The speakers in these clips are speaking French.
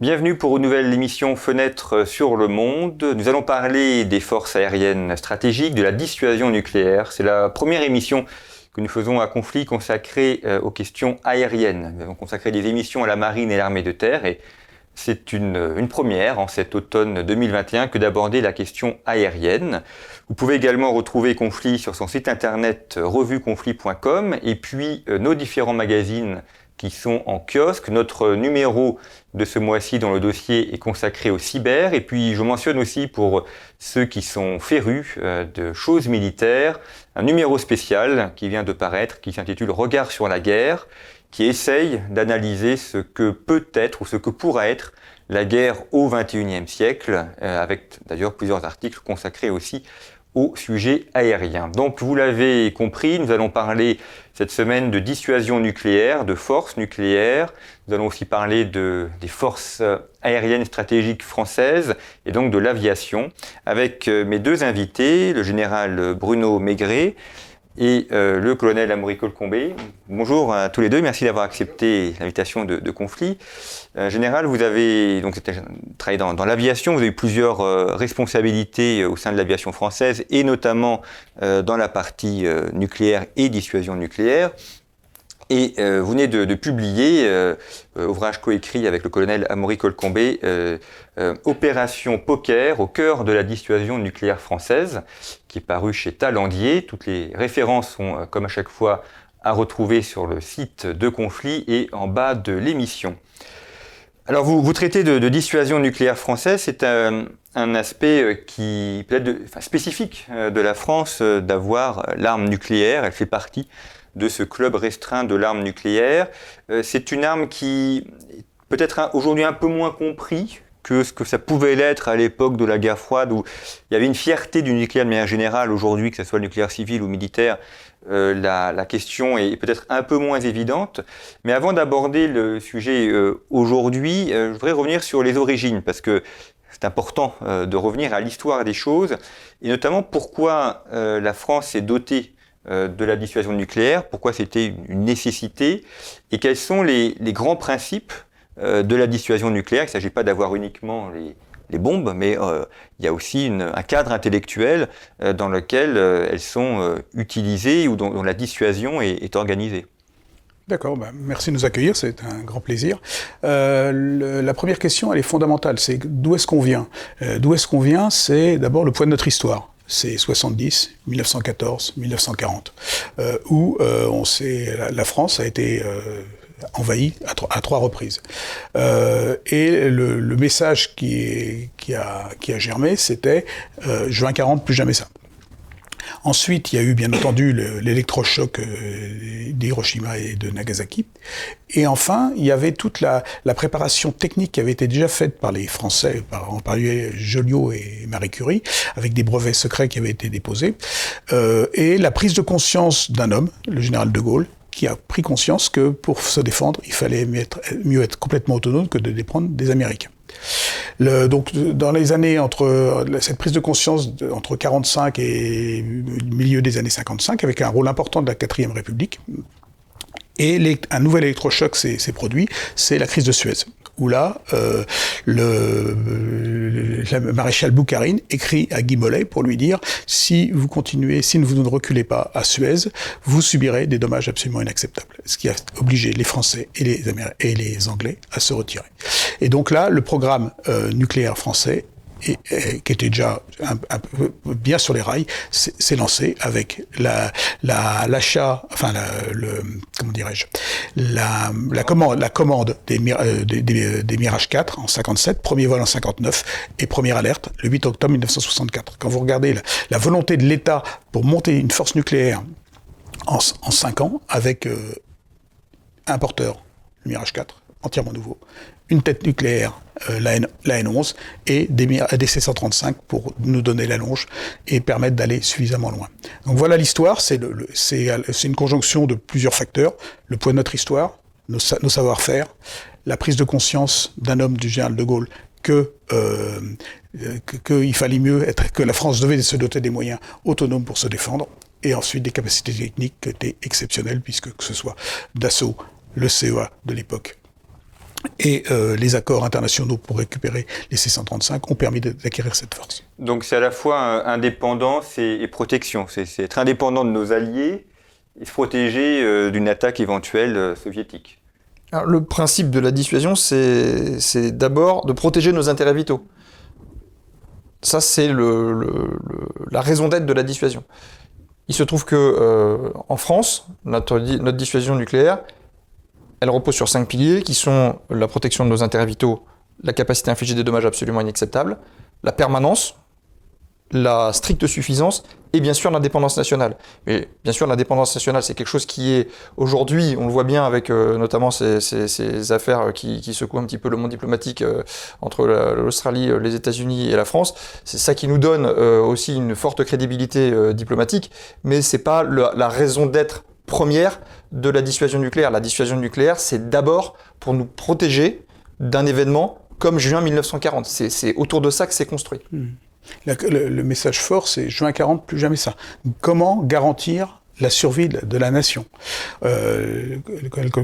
Bienvenue pour une nouvelle émission Fenêtre sur le monde. Nous allons parler des forces aériennes stratégiques, de la dissuasion nucléaire. C'est la première émission que nous faisons à conflit consacrée euh, aux questions aériennes. Nous avons consacré des émissions à la marine et l'armée de terre et c'est une, une, première en cet automne 2021 que d'aborder la question aérienne. Vous pouvez également retrouver Conflit sur son site internet revueconflit.com et puis euh, nos différents magazines qui sont en kiosque. Notre numéro de ce mois-ci dans le dossier est consacré au cyber. Et puis je mentionne aussi pour ceux qui sont férus euh, de choses militaires, un numéro spécial qui vient de paraître, qui s'intitule Regard sur la guerre, qui essaye d'analyser ce que peut être ou ce que pourra être la guerre au XXIe siècle, euh, avec d'ailleurs plusieurs articles consacrés aussi au sujet aérien. Donc vous l'avez compris, nous allons parler cette semaine de dissuasion nucléaire, de force nucléaire. Nous allons aussi parler de, des forces aériennes stratégiques françaises et donc de l'aviation avec euh, mes deux invités, le général Bruno Maigret et euh, le colonel Amoricole Combé. Bonjour à tous les deux, merci d'avoir accepté l'invitation de, de, conflit. Euh, général, vous avez donc travaillé dans, l'aviation, vous avez eu plusieurs euh, responsabilités au sein de l'aviation française et notamment euh, dans la partie euh, nucléaire et dissuasion nucléaire. Et euh, vous venez de, de publier, euh, ouvrage coécrit avec le colonel Amaury Colcombé, euh, Opération Poker au cœur de la dissuasion nucléaire française, qui est paru chez Talandier. Toutes les références sont, comme à chaque fois, à retrouver sur le site de Conflit et en bas de l'émission. Alors vous, vous traitez de, dissuasion nucléaire française, c'est un, aspect qui peut-être spécifique de la France d'avoir l'arme nucléaire, elle fait partie de ce club restreint de l'arme nucléaire. Euh, c'est une arme qui peut-être aujourd'hui un peu moins compris que ce que ça pouvait l'être à l'époque de la guerre froide où il y avait une fierté du nucléaire de manière générale. Aujourd'hui, que ce soit le nucléaire civil ou militaire, euh, la, question est peut-être un peu moins évidente. Mais avant d'aborder le sujet euh, aujourd'hui, euh, je voudrais revenir sur les origines parce que c'est important de revenir à l'histoire des choses et notamment pourquoi la France est dotée de la dissuasion nucléaire, pourquoi c'était une nécessité, et quels sont les, les grands principes de la dissuasion nucléaire. Il ne s'agit pas d'avoir uniquement les, les, bombes, mais euh, il y a aussi un cadre intellectuel euh, dans lequel euh, elles sont utilisées ou dont, la dissuasion est, organisée. D'accord, bah, merci de nous accueillir, c'est un grand plaisir. La première question, elle est fondamentale, c'est d'où est-ce qu'on vient? D'où est-ce qu'on vient? C'est d'abord le point de notre histoire c'est 70, 1914, 1940, euh, où on sait, la, France a été envahie à, trois reprises. Euh, et le, le, message qui, est, qui, a, qui a germé, c'était euh, juin 40, plus jamais ça. Ensuite, il y a eu bien entendu l'électrochoc euh, d'Hiroshima et de Nagasaki. Et enfin, il y avait toute la, la, préparation technique qui avait été déjà faite par les Français, par, particulier Joliot et Marie Curie, avec des brevets secrets qui avaient été déposés, euh, et la prise de conscience d'un homme, le général de Gaulle, qui a pris conscience que pour se défendre, il fallait mieux être, complètement autonome que de dépendre des Américains. Donc, dans les années entre cette prise de conscience de, entre 45 et milieu des années 55, avec un rôle important de la quatrième République, et un nouvel électrochoc s'est produit, c'est la crise de Suez où là, euh, le, le, maréchal Boukharine écrit à Guy Mollet pour lui dire si vous continuez, si vous ne reculez pas à Suez, vous subirez des dommages absolument inacceptables. Ce qui a obligé les Français et les, et les Anglais à se retirer. Et donc là, le programme euh, nucléaire français et, qui était déjà bien sur les rails, s'est lancé avec la l'achat, la, enfin le comment dirais-je, la, commande des, euh, Mirage 4 en 57, premier vol en 59 et première alerte le 8 octobre 1964. Quand vous regardez la, volonté de l'État pour monter une force nucléaire en, en 5 ans avec euh, un porteur, le Mirage 4, entièrement nouveau, une tête nucléaire, euh, la, N, la, N, 11 et des, des C-135 pour nous donner la longe et permettre d'aller suffisamment loin. Donc voilà l'histoire, c'est une conjonction de plusieurs facteurs, le poids de notre histoire, nos, nos savoir-faire, la prise de conscience d'un homme du général de Gaulle que euh, qu'il fallait mieux être, que la France devait se doter des moyens autonomes pour se défendre, et ensuite des capacités techniques qui étaient exceptionnelles, puisque que ce soit Dassault, le CEA de l'époque, Et euh, les accords internationaux pour récupérer les C-135 ont permis d'acquérir cette force. Donc c'est à la fois indépendance et, protection. C'est être indépendant de nos alliés et se protéger euh, d'une attaque éventuelle euh, soviétique. Alors, le principe de la dissuasion, c'est d'abord de protéger nos intérêts vitaux. Ça, c'est la raison d'être de la dissuasion. Il se trouve que en France, notre, notre dissuasion nucléaire, elle repose sur cinq piliers qui sont la protection de nos intérêts vitaux, la capacité à infliger des dommages absolument inacceptables, la permanence, la stricte suffisance et bien sûr l'indépendance nationale. Mais bien sûr l'indépendance nationale c'est quelque chose qui est aujourd'hui, on le voit bien avec euh, notamment ces, affaires qui, secouent un petit peu le monde diplomatique euh, entre l'Australie, les États-Unis et la France. C'est ça qui nous donne euh, aussi une forte crédibilité diplomatique, mais c'est pas la raison d'être première de la dissuasion nucléaire. La dissuasion nucléaire, c'est d'abord pour nous protéger d'un événement comme juin 1940. C'est autour de ça que c'est construit. Hmm. Le, message fort, c'est juin 40, plus jamais ça. Comment garantir la survie de la nation. Euh,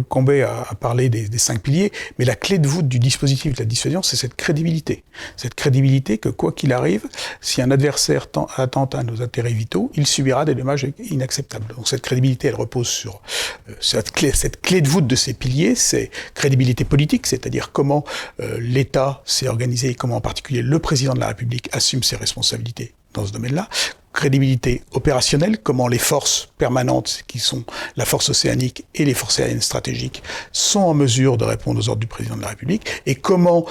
Combet a, parlé des, cinq piliers, mais la clé de voûte du dispositif de la dissuasion, c'est cette crédibilité. Cette crédibilité que, quoi qu'il arrive, si un adversaire attente à nos intérêts vitaux, il subira des dommages inacceptables. Donc cette crédibilité, elle repose sur euh, cette, clé, cette clé de voûte de ces piliers, c'est crédibilité politique, c'est-à-dire comment euh, l'État s'est organisé comment en particulier le président de la République assume ses responsabilités dans ce domaine-là, crédibilité opérationnelle, comment les forces permanentes, qui sont la force océanique et les forces aériennes stratégiques, sont en mesure de répondre aux ordres du président de la République, et comment,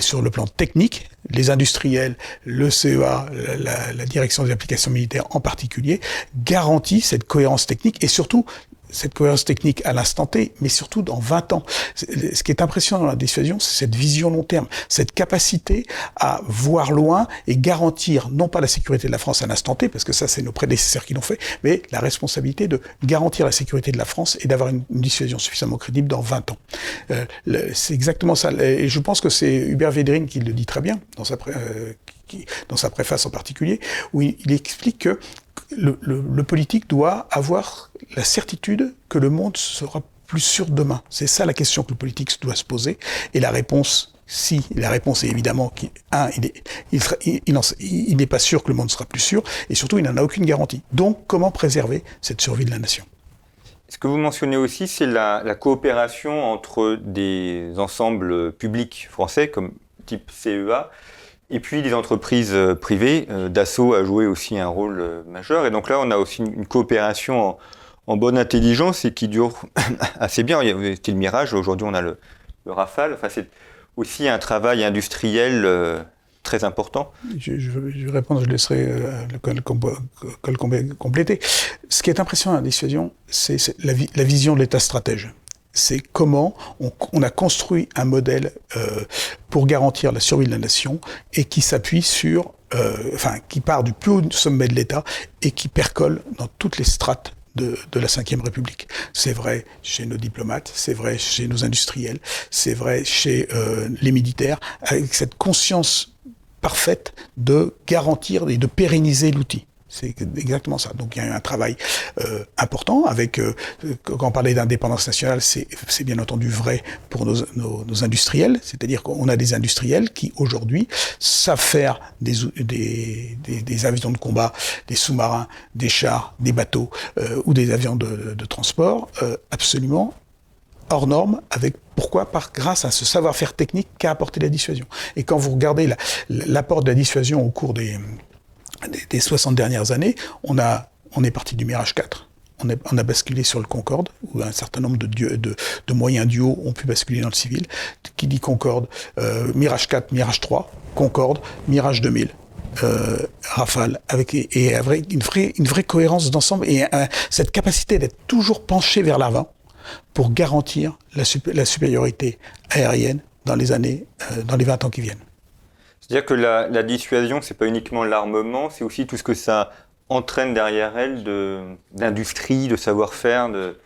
sur le plan technique, les industriels, le CEA, la, la direction des applications militaires en particulier, garantissent cette cohérence technique et surtout cette cohérence technique à l'instant T, mais surtout dans 20 ans. Ce qui est impressionnant dans la dissuasion, c'est cette vision long terme, cette capacité à voir loin et garantir non pas la sécurité de la France à l'instant T, parce que ça c'est nos prédécesseurs qui l'ont fait, mais la responsabilité de garantir la sécurité de la France et d'avoir une, dissuasion suffisamment crédible dans 20 ans. Euh, c'est exactement ça. Et je pense que c'est Hubert Védrine qui le dit très bien dans sa, euh, dans sa préface en particulier, où il explique que le, politique doit avoir la certitude que le monde sera plus sûr demain. C'est ça la question que le politique doit se poser. Et la réponse, si, la réponse est évidemment qu'un, il n'est pas sûr que le monde sera plus sûr, et surtout, il n'en a aucune garantie. Donc, comment préserver cette survie de la nation? Ce que vous mentionnez aussi, c'est la, coopération entre des ensembles publics français, comme type CEA, et puis les entreprises euh, privées, euh, Dassault a joué aussi un rôle euh, majeur. Et donc là, on a aussi une coopération en, bonne intelligence et qui dure assez bien. C'était le Mirage, aujourd'hui on a le, Rafale. Enfin, c'est aussi un travail industriel très important. Je, je, vais répondre, je laisserai le col compléter. Ce qui est impressionnant à la dissuasion, c'est la vision de l'État stratège c'est comment on, a construit un modèle euh, pour garantir la survie de la nation et qui s'appuie sur, euh, enfin, qui part du plus haut sommet de l'État et qui percole dans toutes les strates de, de, la Ve République. C'est vrai chez nos diplomates, c'est vrai chez nos industriels, c'est vrai chez euh, les militaires, avec cette conscience parfaite de garantir et de pérenniser l'outil. C'est exactement ça. Donc il y a eu un travail euh, important avec, euh, quand on parlait d'indépendance nationale, c'est bien entendu vrai pour nos, industriels, c'est-à-dire qu'on a des industriels qui aujourd'hui savent faire des, des, avions de combat, des sous-marins, des chars, des bateaux euh, ou des avions de, transport absolument hors normes avec pourquoi? Par grâce à ce savoir-faire technique qu'a apporté la dissuasion. Et quand vous regardez l'apport de la dissuasion au cours des, des, 60 dernières années, on, est parti du Mirage 4. On, a basculé sur le Concorde, où un certain nombre de, moyens duo ont pu basculer dans le civil. Qui dit Concorde euh, Mirage 4, Mirage 3, Concorde, Mirage 2000. Euh, Rafale, avec et, une, vraie, cohérence d'ensemble et cette capacité d'être toujours penché vers l'avant pour garantir la, la, supériorité aérienne dans les années, euh, dans les 20 ans qui viennent. C'est-à-dire que la, la dissuasion, c'est pas uniquement l'armement, c'est aussi tout ce que ça entraîne derrière elle d'industrie, de, savoir-faire, de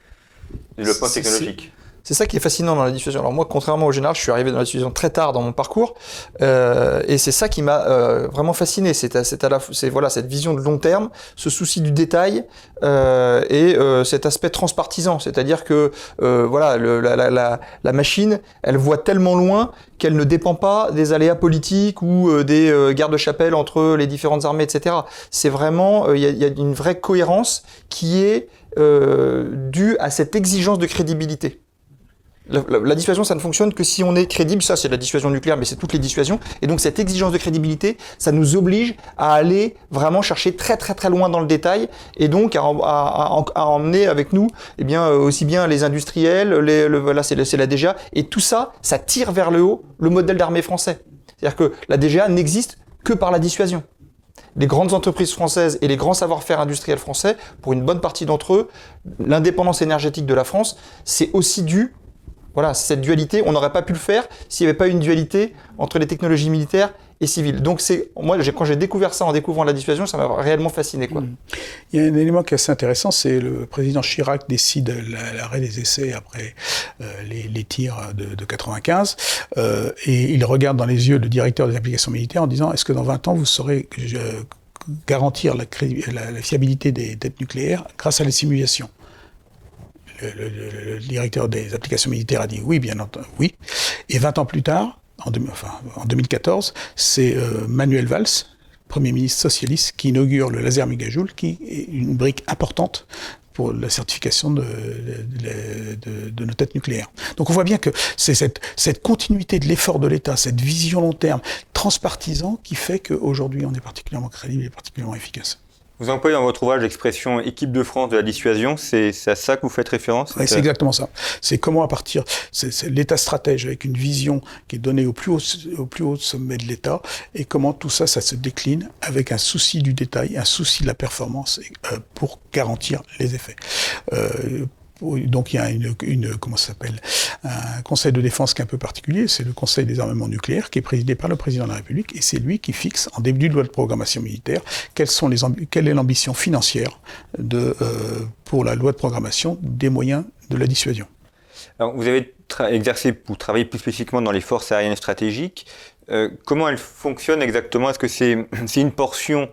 développement technologique. C'est ça qui est fascinant dans la dissuasion. Alors moi, contrairement au général, je suis arrivé dans la dissuasion très tard dans mon parcours, euh, et c'est ça qui m'a euh, vraiment fasciné. C'est à, la, c'est voilà cette vision de long terme, ce souci du détail euh, et euh, cet aspect transpartisan, c'est-à-dire que euh, voilà le, la, la, la, machine, elle voit tellement loin qu'elle ne dépend pas des aléas politiques ou euh, des guerres de chapelle entre les différentes armées, etc. C'est vraiment, il y, y, a une vraie cohérence qui est due à cette exigence de crédibilité. La, la, dissuasion, ça ne fonctionne que si on est crédible. Ça, c'est la dissuasion nucléaire, mais c'est toutes les dissuasions. Et donc, cette exigence de crédibilité, ça nous oblige à aller vraiment chercher très, très, très loin dans le détail et donc à, à, à emmener avec nous, eh bien, euh, aussi bien les industriels, les, le, là, c'est la DGA. Et tout ça, ça tire vers le haut le modèle d'armée français. C'est-à-dire que la DGA n'existe que par la dissuasion les grandes entreprises françaises et les grands savoir-faire industriels français, pour une bonne partie d'entre eux, l'indépendance énergétique de la France, c'est aussi dû voilà, cette dualité, on n'aurait pas pu le faire s'il n'y avait pas une dualité entre les technologies militaires et civiles. Donc c'est moi quand j'ai découvert ça en découvrant la dissuasion, ça m'a réellement fasciné quoi. Mmh. Il y a un élément qui est assez intéressant, c'est le président Chirac décide l'arrêt des essais après euh, les, tirs de, de 95 euh, et il regarde dans les yeux le directeur des applications militaires en disant est-ce que dans 20 ans vous saurez garantir la, fiabilité des têtes nucléaires grâce à les simulations le, le, directeur des applications militaires a dit oui, bien entendu, oui. Et 20 ans plus tard, en, de, enfin, en 2014, c'est euh, Manuel Valls, Premier ministre socialiste, qui inaugure le laser mégajoule, qui est une brique importante pour la certification de, nos têtes nucléaires. Donc on voit bien que c'est cette, cette continuité de l'effort de l'État, cette vision long terme, transpartisan, qui fait qu'aujourd'hui on est particulièrement crédible et particulièrement efficace. Vous employez dans votre ouvrage l'expression équipe de France de la dissuasion, c'est à ça que vous faites référence? Oui, c'est exactement ça. C'est comment à partir, c'est l'État stratège avec une vision qui est donnée au plus haut, au plus haut sommet de l'État, et comment tout ça, ça se décline avec un souci du détail, un souci de la performance euh, pour garantir les effets. Euh, donc il y a une, comment s'appelle un conseil de défense qui est un peu particulier, c'est le conseil des armements nucléaires qui est présidé par le président de la République et c'est lui qui fixe en début de loi de programmation militaire quelles sont les quelle est l'ambition financière de euh, pour la loi de programmation des moyens de la dissuasion. Alors, vous avez exercé ou travaillé plus spécifiquement dans les forces aériennes stratégiques. Euh, comment elles fonctionnent exactement? Est-ce que c'est une portion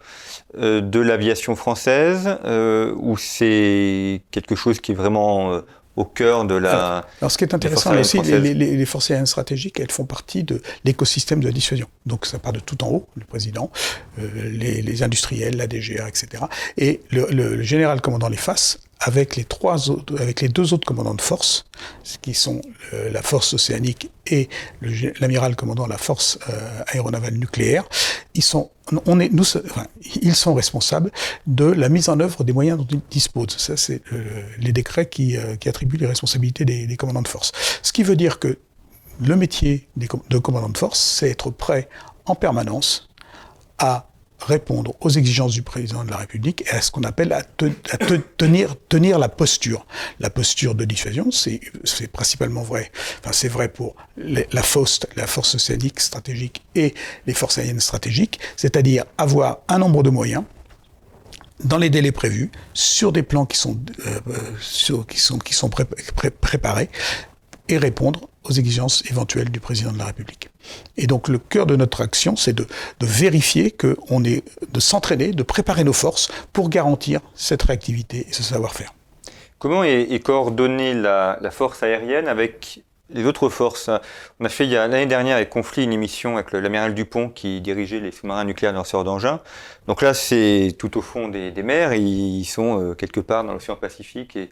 euh, de l'aviation française euh, ou c'est quelque chose qui est vraiment au cœur de la. Alors, ce qui est intéressant aussi, les, les, les, forces aériennes stratégiques, elles font partie de l'écosystème de la dissuasion. Donc, ça part de tout en haut, le président, euh, les, les, industriels, la DGA, etc. Et le, le, le général commandant les faces avec les trois autres, avec les deux autres commandants de force, qui sont euh, la force océanique et l'amiral commandant la force euh, aéronavale nucléaire, ils sont, on est, nous, enfin, ils sont responsables de la mise en œuvre des moyens dont ils disposent. Ça, c'est euh, les décrets qui, attribuent les responsabilités des, commandants de force. Ce qui veut dire que le métier de commandant de force, c'est être prêt en permanence à répondre aux exigences du président de la République et à ce qu'on appelle à, te, à te, tenir, tenir la posture. La posture de dissuasion, c'est principalement vrai. Enfin, c'est vrai pour la FOST, la force océanique stratégique et les forces aériennes stratégiques, c'est-à-dire avoir un nombre de moyens dans les délais prévus, sur des plans qui sont, euh, sur, qui sont, qui sont pré pré préparés, et répondre aux exigences éventuelles du président de la République. Et donc le cœur de notre action, c'est de, de, vérifier qu'on est, de s'entraîner, de préparer nos forces pour garantir cette réactivité et ce savoir-faire. Comment est, coordonnée la, force aérienne avec les autres forces? On a fait l'année dernière avec Conflit une émission avec l'amiral Dupont qui dirigeait les sous-marins nucléaires lanceurs d'engins. Donc là, c'est tout au fond des, mers, ils sont euh, quelque part dans l'océan Pacifique et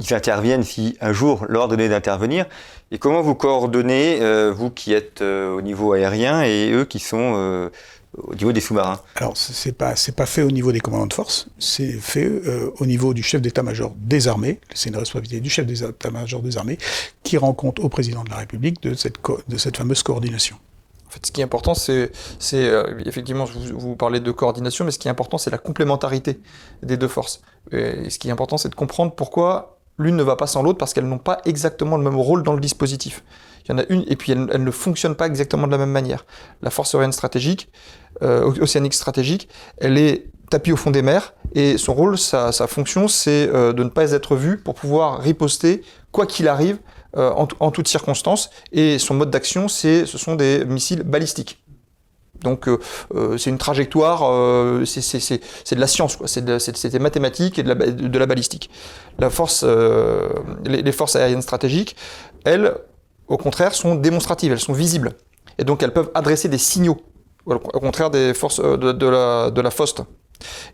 ils interviennent si un jour leur donner d'intervenir. Et comment vous coordonnez, euh, vous qui êtes euh, au niveau aérien et eux qui sont euh, au niveau des sous-marins? Alors c'est pas c'est pas fait au niveau des commandants de force, c'est fait euh, au niveau du chef d'état-major des armées. C'est une responsabilité du chef d'état-major des armées qui rend compte au président de la République de cette de cette fameuse coordination. En fait, ce qui est important, c'est, c'est euh, effectivement, vous, vous, parlez de coordination, mais ce qui est important, c'est la complémentarité des deux forces. Et ce qui est important, c'est de comprendre pourquoi l'une ne va pas sans l'autre parce qu'elles n'ont pas exactement le même rôle dans le dispositif. Il y en a une, et puis elles, ne fonctionnent pas exactement de la même manière. La force aérienne stratégique, euh, océanique stratégique, elle est tapis au fond des mers, et son rôle, sa, sa fonction, c'est euh, de ne pas être vue pour pouvoir riposter, quoi qu'il arrive, euh, en, en toutes circonstances. Et son mode d'action, c'est, ce sont des missiles balistiques. Donc euh, euh, c'est une trajectoire, euh, c'est de la science, c'est des mathématiques et de la, balistique. La force, les, forces aériennes stratégiques, elles, au contraire, sont démonstratives, elles sont visibles. Et donc elles peuvent adresser des signaux, au contraire des forces de, la, de FOST.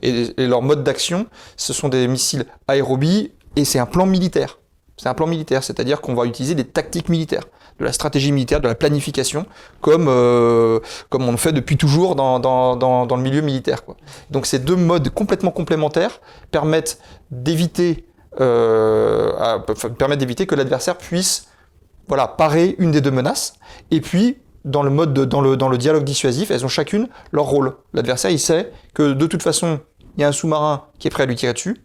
Et, et leur mode d'action, ce sont des missiles aérobies et c'est un plan militaire. C'est un plan militaire, c'est-à-dire qu'on va utiliser des tactiques militaires, de la stratégie militaire, de la planification, comme, euh, comme on le fait depuis toujours dans, dans, dans, le milieu militaire. Donc ces deux modes complètement complémentaires permettent d'éviter euh, permettent d'éviter que l'adversaire puisse voilà, parer une des deux menaces, et puis dans le mode de, dans, le, dans le dialogue dissuasif, elles ont chacune leur rôle. L'adversaire, il sait que de toute façon, il y a un sous-marin qui est prêt à lui tirer dessus.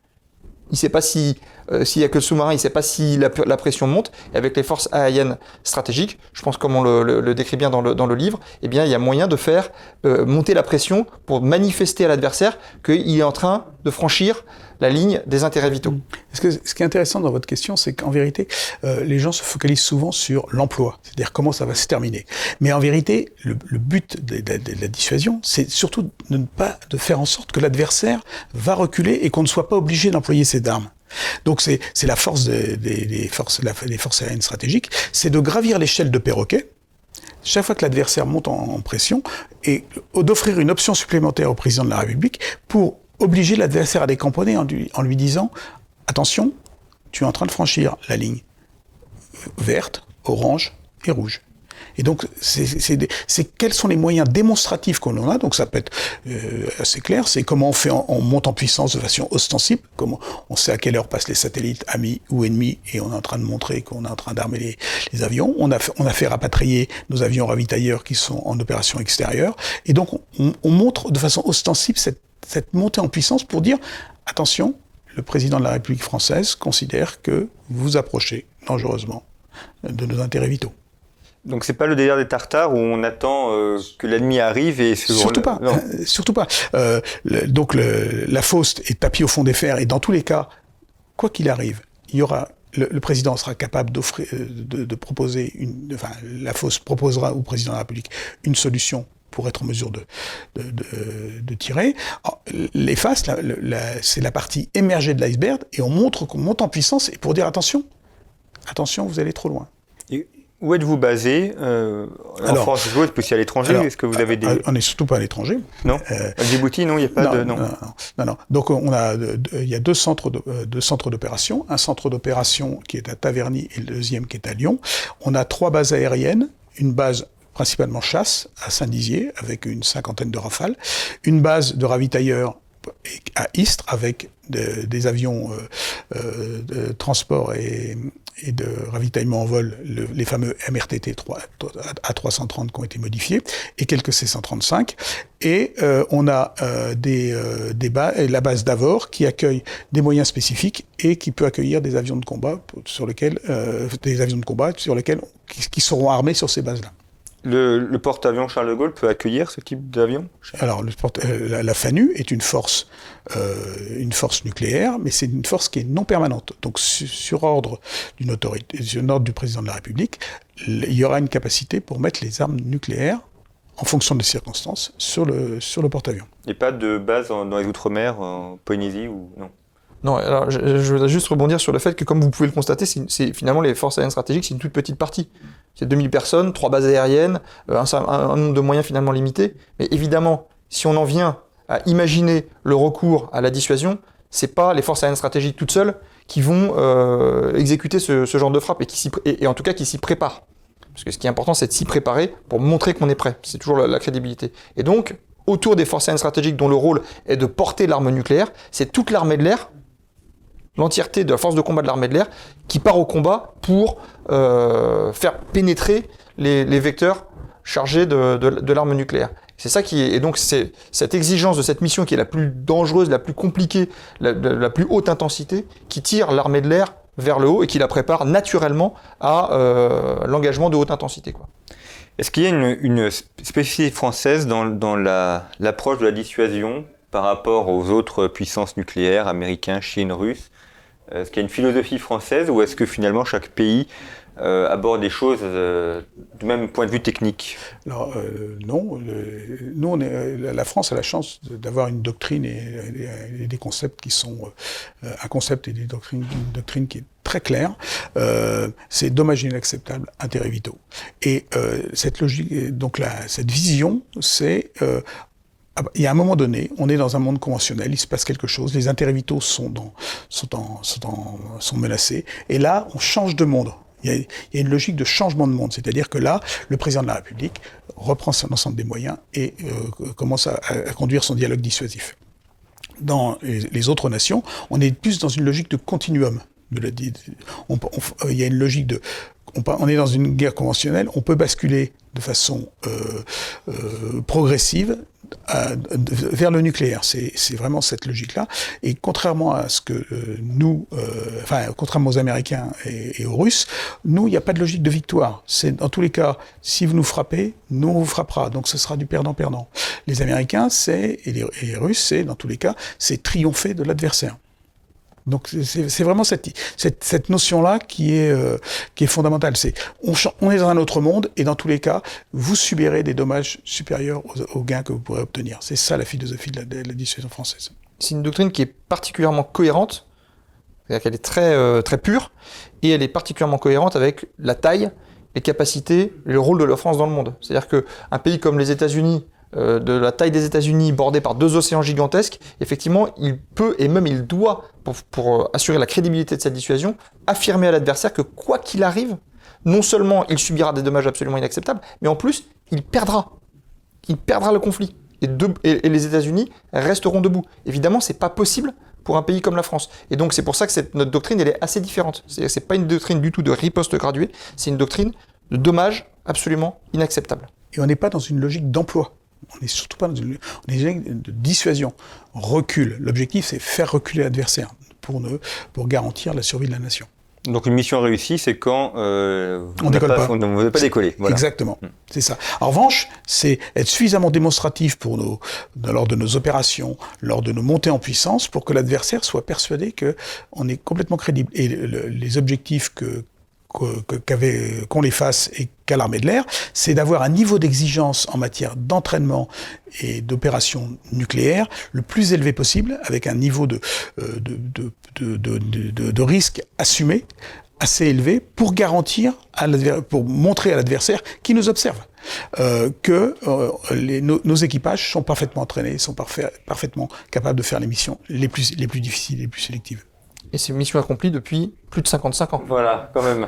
Il ne sait pas si euh, s'il y a que le sous-marin, il ne sait pas si la, pression monte. Et avec les forces aériennes stratégiques, je pense comme on le, décrit bien dans le, dans le, livre, eh bien, il y a moyen de faire euh, monter la pression pour manifester à l'adversaire qu'il est en train de franchir la ligne des intérêts vitaux. Que ce qui est intéressant dans votre question, c'est qu'en vérité, euh, les gens se focalisent souvent sur l'emploi, c'est-à-dire comment ça va se terminer. Mais en vérité, le, le but de, de, de, la dissuasion, c'est surtout de ne pas de faire en sorte que l'adversaire va reculer et qu'on ne soit pas obligé d'employer cette arme. Donc c'est la force des, des, des forces, la, des forces aériennes stratégiques, c'est de gravir l'échelle de perroquet, chaque fois que l'adversaire monte en, pression, et d'offrir une option supplémentaire au président de la République pour obliger l'adversaire à décamponner en lui, disant attention, tu es en train de franchir la ligne verte, orange et rouge. Et donc, c'est quels sont les moyens démonstratifs qu'on en a. Donc, ça peut être euh, assez clair. C'est comment on fait, en, on monte en puissance de façon ostensible. Comment on sait à quelle heure passent les satellites amis ou ennemis, et on est en train de montrer qu'on est en train d'armer les, les, avions. On a, fait, on a fait rapatrier nos avions ravitailleurs qui sont en opération extérieure. Et donc, on, on montre de façon ostensible cette, cette montée en puissance pour dire attention, le président de la République française considère que vous approchez dangereusement de nos intérêts vitaux. Donc c'est pas le délire des Tartares où on attend euh, que l'ennemi arrive et ce surtout pas, euh, surtout pas. Euh, le, donc le, la Faust est tapie au fond des fers et dans tous les cas, quoi qu'il arrive, il y aura le, le, président sera capable d'offrir, de, de, proposer une, enfin la Faust proposera au président de la République une solution pour être en mesure de, de, de, de tirer. Les faces, c'est la partie émergée de l'iceberg et on montre qu'on monte en puissance et pour dire attention, attention, vous allez trop loin. Et où êtes-vous basé euh, En alors, France, vous êtes aussi à l'étranger? Est-ce que vous avez des... On n'est surtout pas à l'étranger. Non? Euh, À Djibouti, non, il n'y a pas non, de... Non. Non, non, non. Donc on a, il y a deux centres, de, deux centres d'opération. Un centre d'opération qui est à Taverny et le deuxième qui est à Lyon. On a trois bases aériennes. Une base principalement chasse à Saint-Dizier avec une cinquantaine de rafales. Une base de ravitailleurs à Istres avec de, des avions euh, euh, de transport et, de ravitaillement en vol, le, les fameux MRTT 3, A330 qui ont été modifiés, et quelques C135. Et euh, on a la base d'Avor qui accueille des moyens spécifiques et qui peut accueillir des avions de combat sur lesquels, des avions de combat sur lesquels qui seront armés sur ces bases-là. Le, le porte-avions Charles de Gaulle peut accueillir ce type d'avion? Alors, le porte, euh, la, la, FANU est une force, euh, une force nucléaire, mais c'est une force qui est non permanente. Donc, su, sur ordre d'une autorité, sur ordre du président de la République, il y aura une capacité pour mettre les armes nucléaires en fonction des circonstances, sur le, sur le porte-avions. Et pas de base en, dans les Outre-mer, en Polynésie ou non? Non, alors je, je, voudrais juste rebondir sur le fait que, comme vous pouvez le constater, c'est finalement les forces aériennes stratégiques, c'est une toute petite partie. C'est 2000 personnes, trois bases aériennes, un, un, un, nombre de moyens finalement limité. Mais évidemment, si on en vient à imaginer le recours à la dissuasion, c'est pas les forces aériennes stratégiques toutes seules qui vont euh, exécuter ce, ce, genre de frappe et, qui et, et en tout cas qui s'y préparent. Parce que ce qui est important, c'est de s'y préparer pour montrer qu'on est prêt. C'est toujours la, la crédibilité. Et donc, autour des forces aériennes stratégiques dont le rôle est de porter l'arme nucléaire, c'est toute l'armée de l'air l'entièreté de la force de combat de l'armée de l'air qui part au combat pour euh, faire pénétrer les, vecteurs chargés de, de, l'arme nucléaire. C'est ça qui est, et donc c'est cette exigence de cette mission qui est la plus dangereuse, la plus compliquée, la, plus haute intensité, qui tire l'armée de l'air vers le haut et qui la prépare naturellement à euh, l'engagement de haute intensité. Est-ce qu'il y a une, une, spécificité française dans, dans l'approche la, de la dissuasion par rapport aux autres puissances nucléaires, américains, Chine, Russes Est-ce qu'il y a une philosophie française ou est-ce que finalement chaque pays euh, aborde des choses euh, du même point de vue technique? Alors non, nous la France a la chance d'avoir une doctrine et, des concepts qui sont un concept et des doctrines, une doctrine qui est très claire. c'est dommage inacceptable, intérêt vitaux. Et cette logique, donc cette vision, c'est il y a un moment donné, on est dans un monde conventionnel, il se passe quelque chose, les intérêts vitaux sont, menacés, et là, on change de monde. Il y, a, une logique de changement de monde, c'est-à-dire que là, le président de la République reprend son ensemble des moyens et euh, commence à, conduire son dialogue dissuasif. Dans les, autres nations, on est plus dans une logique de continuum. On, il y a une logique de on, est dans une guerre conventionnelle, on peut basculer de façon euh, euh, progressive vers le nucléaire. C'est vraiment cette logique-là. Et contrairement à ce que euh, nous, euh, enfin, contrairement aux Américains et, aux Russes, nous, il n'y a pas de logique de victoire. C'est dans tous les cas, si vous nous frappez, nous on vous frappera. Donc ce sera du perdant-perdant. Les Américains, c'est et et les Russes, c'est dans tous les cas, c'est triompher de l'adversaire. Donc c'est vraiment cette, cette, cette notion-là qui, est euh, qui est fondamentale. C'est on, est dans un autre monde et dans tous les cas, vous subirez des dommages supérieurs aux, gains que vous pourrez obtenir. C'est ça la philosophie de la, de dissuasion française. C'est une doctrine qui est particulièrement cohérente, c'est-à-dire qu'elle est très, euh, très pure, et elle est particulièrement cohérente avec la taille, les capacités, le rôle de la France dans le monde. C'est-à-dire qu'un pays comme les États-Unis, euh, de la taille des États-Unis, bordé par deux océans gigantesques, effectivement, il peut et même il doit, pour, euh, assurer la crédibilité de cette dissuasion, affirmer à l'adversaire que quoi qu'il arrive, non seulement il subira des dommages absolument inacceptables, mais en plus, il perdra. Il perdra le conflit. Et, les États-Unis resteront debout. Évidemment, c'est pas possible pour un pays comme la France. Et donc c'est pour ça que cette, notre doctrine elle est assez différente. C'est pas une doctrine du tout de riposte graduée, c'est une doctrine de dommages absolument inacceptable. Et on n'est pas dans une logique d'emploi. On n'est surtout pas dans une, on est de dissuasion, recul. L'objectif, c'est faire reculer l'adversaire pour, ne, pour garantir la survie de la nation. Donc une mission réussie, c'est quand euh, on décolle pas, pas. On ne veut pas décoller. Voilà. Exactement, mmh. c'est ça. En revanche, c'est être suffisamment démonstratif pour nos, lors de nos opérations, lors de nos montées en puissance, pour que l'adversaire soit persuadé que on est complètement crédible. Et le, les objectifs que qu'avait qu'on les fasse et qu'à l'armée de l'air, c'est d'avoir un niveau d'exigence en matière d'entraînement et d'opération nucléaire le plus élevé possible, avec un niveau de, de, de, de, risque assumé assez élevé pour garantir, à pour montrer à l'adversaire qui nous observe. Euh, que euh, nos, équipages sont parfaitement entraînés, sont parfait, parfaitement capables de faire les missions les plus, les plus difficiles, les plus sélectives et c'est mission accomplie depuis plus de 55 ans. Voilà, quand même.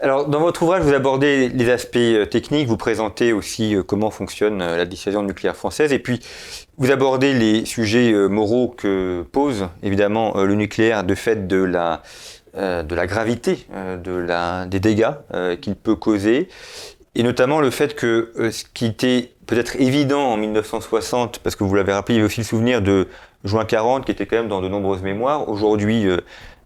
Alors, dans votre ouvrage, vous abordez les aspects techniques, vous présentez aussi comment fonctionne la dissuasion nucléaire française, et puis vous abordez les sujets moraux que pose évidemment le nucléaire de fait de la, euh, de la gravité euh, de la, des dégâts euh, qu'il peut causer, et notamment le fait que ce qui était peut-être évident en 1960, parce que vous l'avez rappelé, il y avait aussi le souvenir de juin 40, qui était quand même dans de nombreuses mémoires. Aujourd'hui, euh,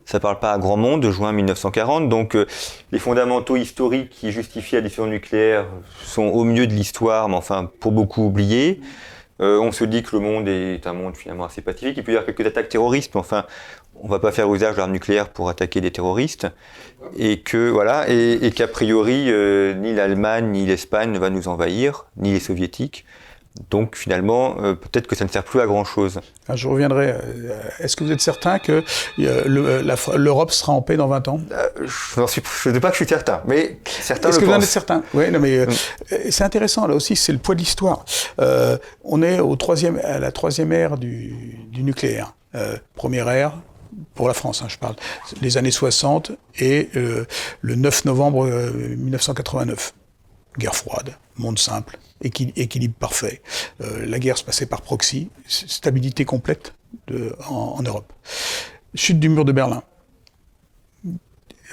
ça parle pas à grand monde, de juin 1940. Donc, euh, les fondamentaux historiques qui justifient la dissuasion nucléaire sont au mieux de l'histoire, mais enfin, pour beaucoup oubliés. Euh, on se dit que le monde est un monde finalement assez pacifique. Il peut y avoir quelques attaques terroristes, mais enfin, on va pas faire usage de l'arme nucléaire pour attaquer des terroristes. Et que, voilà, et, qu'a priori, ni l'Allemagne, ni l'Espagne ne va nous envahir, ni les soviétiques. Donc finalement, euh, peut-être que ça ne sert plus à grand-chose. Ah, je reviendrai. Euh, est-ce que vous êtes certain que euh, l'Europe sera en paix dans 20 ans? Euh, Je ne sais pas que je suis certain, mais certains Est-ce que pensent. vous en êtes certain? Oui, non, mais mm. c'est intéressant là aussi, c'est le poids de l'histoire. on est au troisième, à la troisième ère du, du nucléaire. première ère, pour la France, hein, je parle, les années 60 et le 9 novembre 1989. Guerre froide, monde simple, équilibre parfait. Euh, la guerre se passait par proxy, stabilité complète en, Europe. Chute du mur de Berlin.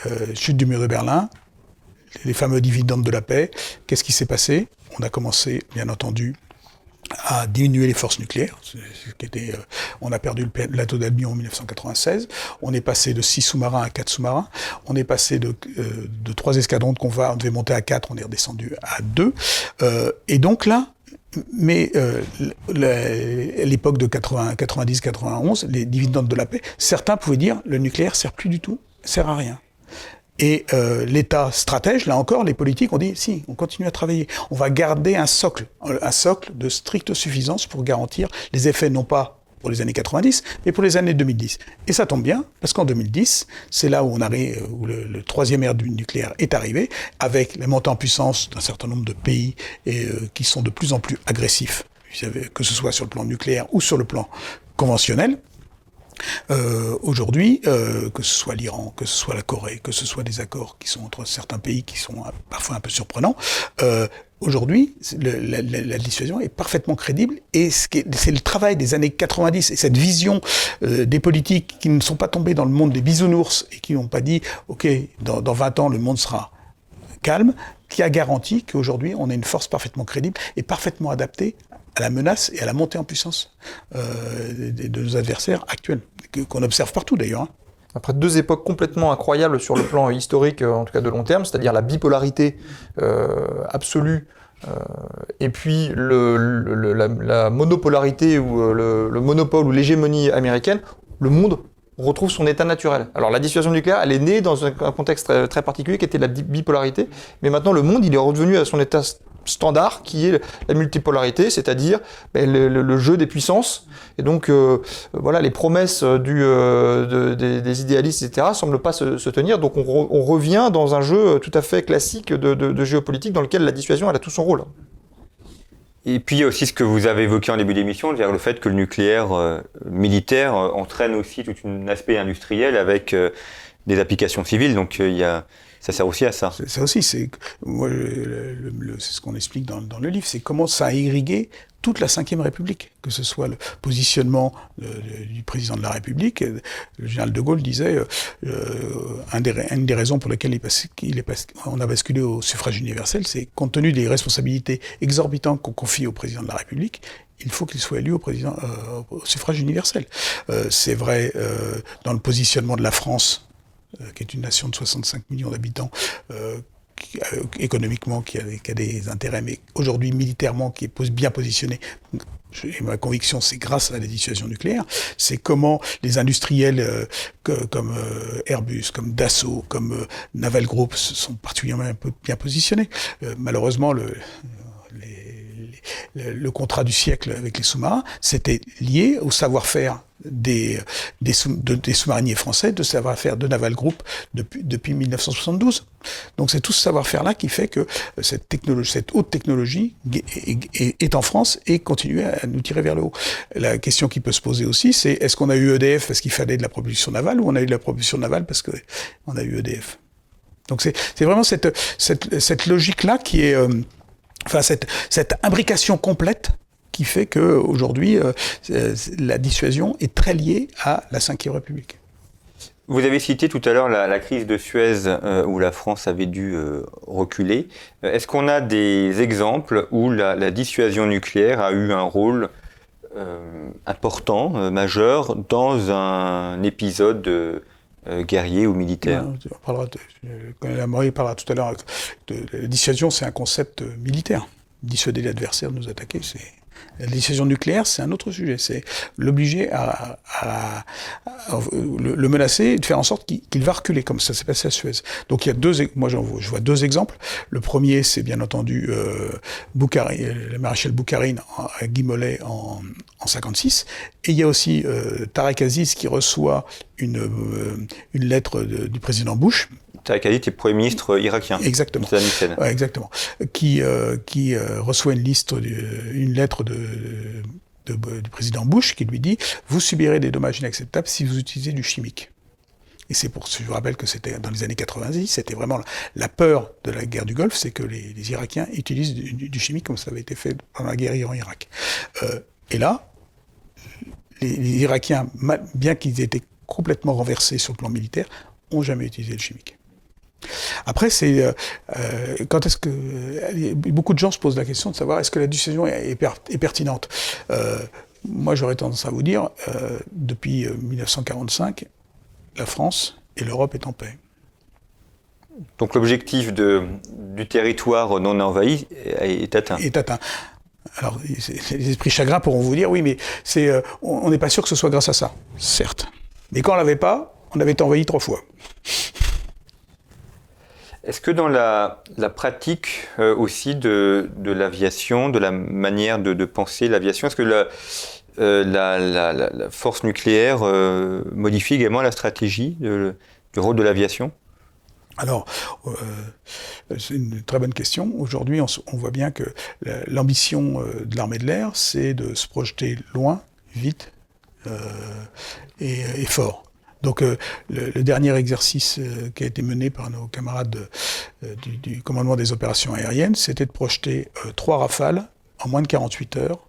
Euh, chute du mur de Berlin, les fameux dividendes de la paix. Qu'est-ce qui s'est passé? On a commencé, bien entendu, à diminuer les forces nucléaires. Euh, on a perdu le plateau d'Albion en 1996. On est passé de 6 sous-marins à 4 sous-marins. On est passé de, euh, de 3 escadrons de convoi, on devait monter à 4, on est redescendu à 2. Euh, et donc là, mais l'époque de 90-91, les dividendes de la paix, certains pouvaient dire le nucléaire sert plus du tout, sert à rien. Et euh, l'État stratège, là encore, les politiques ont dit si, on continue à travailler. On va garder un socle, un socle de stricte suffisance pour garantir les effets non pas pour les années 90, mais pour les années 2010. Et ça tombe bien, parce qu'en 2010, c'est là où, on arrive, où le, troisième ère du nucléaire est arrivé, avec la montée en puissance d'un certain nombre de pays et, euh, qui sont de plus en plus agressifs, que ce soit sur le plan nucléaire ou sur le plan conventionnel. Euh, Aujourd'hui, euh, que ce soit l'Iran, que ce soit la Corée, que ce soit des accords qui sont entre certains pays qui sont parfois un peu surprenants, euh, Aujourd'hui, la, dissuasion est parfaitement crédible et c'est le travail des années 90 et cette vision euh, des politiques qui ne sont pas tombés dans le monde des bisounours et qui n'ont pas dit OK, dans, dans 20 ans le monde sera calme, qui a garanti qu'aujourd'hui on a une force parfaitement crédible et parfaitement adaptée à la menace et à la montée en puissance euh, de, de, nos adversaires actuels, qu'on observe partout d'ailleurs. Hein après deux époques complètement incroyables sur le plan historique, euh, en tout cas de long terme, c'est-à-dire la bipolarité euh, absolue euh, et puis la, la, monopolarité ou le, monopole ou l'hégémonie américaine, le monde retrouve son état naturel. Alors la dissuasion nucléaire, elle est née dans un, contexte très, très, particulier qui était la bipolarité, mais maintenant le monde, il est redevenu à son état standard qui est la multipolarité, c'est-à-dire ben, le, jeu des puissances. Et donc, euh, voilà, les promesses du, euh, de, des, idéalistes, etc., semblent pas se, tenir. Donc, on, re, on, revient dans un jeu tout à fait classique de, géopolitique dans lequel la dissuasion, elle a tout son rôle. Et puis, il y a aussi ce que vous avez évoqué en début d'émission, c'est-à-dire le fait que le nucléaire euh, militaire euh, entraîne aussi tout un aspect industriel avec euh, des applications civiles. Donc, il y a ça sert aussi à ça. Ça aussi, c'est ce qu'on explique dans, dans, le livre, c'est comment ça a irrigué toute la Ve République, que ce soit le positionnement de, du président de la République. Le général de Gaulle disait euh, des, une des raisons pour lesquelles il, il est passe, on a basculé au suffrage universel, c'est compte tenu des responsabilités exorbitantes qu'on confie au président de la République, il faut qu'il soit élu au, président, euh, au suffrage universel. Euh, c'est vrai euh, dans le positionnement de la France euh, qui est une nation de 65 millions d'habitants, euh, euh, économiquement qui a, des intérêts, mais aujourd'hui militairement qui est bien positionné. Et ma conviction, c'est grâce à la dissuasion nucléaire, c'est comment les industriels euh, comme euh, Airbus, comme Dassault, comme euh, Naval Group sont particulièrement bien positionnés. malheureusement, le, le, contrat du siècle avec les sous-marins, c'était lié au savoir-faire des, des, sous, de, des sous-mariniers français, de savoir-faire de Naval Group depuis, depuis 1972. Donc c'est tout ce savoir-faire-là qui fait que cette, technologie, cette haute technologie est, en France et continue à nous tirer vers le haut. La question qui peut se poser aussi, c'est est-ce qu'on a eu EDF parce qu'il fallait de la propulsion navale ou on a eu de la propulsion navale parce qu'on a eu EDF Donc c'est vraiment cette logique-là qui est... Euh, enfin cette, cette imbrication complète qui fait qu'aujourd'hui, euh, la dissuasion est très liée à la Ve République. Vous avez cité tout à l'heure la, crise de Suez euh, où la France avait dû euh, reculer. Est-ce qu'on a des exemples où la, dissuasion nucléaire a eu un rôle important, majeur, dans un épisode guerrier ou militaire on parlera de, la parlera tout à l'heure. La dissuasion, c'est un concept militaire. Dissuader l'adversaire de nous attaquer, c'est la décision nucléaire, c'est un autre sujet. C'est l'obliger à, à, à, le, le, menacer et de faire en sorte qu'il qu va reculer, comme ça s'est passé à Suez. Donc il y a deux, moi je vois deux exemples. Le premier, c'est bien entendu euh, le maréchal Boukharine à Guy Mollet en, en 56. Et il y a aussi euh, Tarek Aziz qui reçoit une, euh, une lettre du président Bush Tariq est Premier ministre irakien. Exactement. Ouais, exactement. Qui, euh, qui euh, reçoit une liste, une lettre de, de, de, du président Bush qui lui dit Vous subirez des dommages inacceptables si vous utilisez du chimique. Et c'est pour je vous rappelle que c'était dans les années 90, c'était vraiment la, la, peur de la guerre du Golfe, c'est que les, les, Irakiens utilisent du, du, du, chimique comme ça avait été fait pendant la guerre Iran-Irak. Euh, et là, les, les Irakiens, bien qu'ils étaient complètement renversés sur le plan militaire, ont jamais utilisé le chimique. Après, c'est euh, euh, quand est-ce que euh, beaucoup de gens se posent la question de savoir est-ce que la dissuasion est, est, per, est pertinente? Euh, moi, j'aurais tendance à vous dire euh, depuis 1945, la France et l'Europe est en paix. Donc l'objectif du territoire non envahi est atteint? Est atteint. Alors, les esprits chagrins pourront vous dire oui, mais c'est on n'est pas sûr que ce soit grâce à ça, certes. Mais quand on l'avait pas, on avait été envahi trois fois. Est-ce que dans la, pratique euh, aussi de, l'aviation, de la manière de, penser l'aviation, est-ce que la, la, force nucléaire modifie également la stratégie du rôle de l'aviation? Alors, c'est une très bonne question. Aujourd'hui, on, voit bien que l'ambition de l'armée de l'air, c'est de se projeter loin, vite et, fort. Donc euh, le, dernier exercice euh, qui a été mené par nos camarades euh, du, du, commandement des opérations aériennes, c'était de projeter trois rafales en moins de 48 heures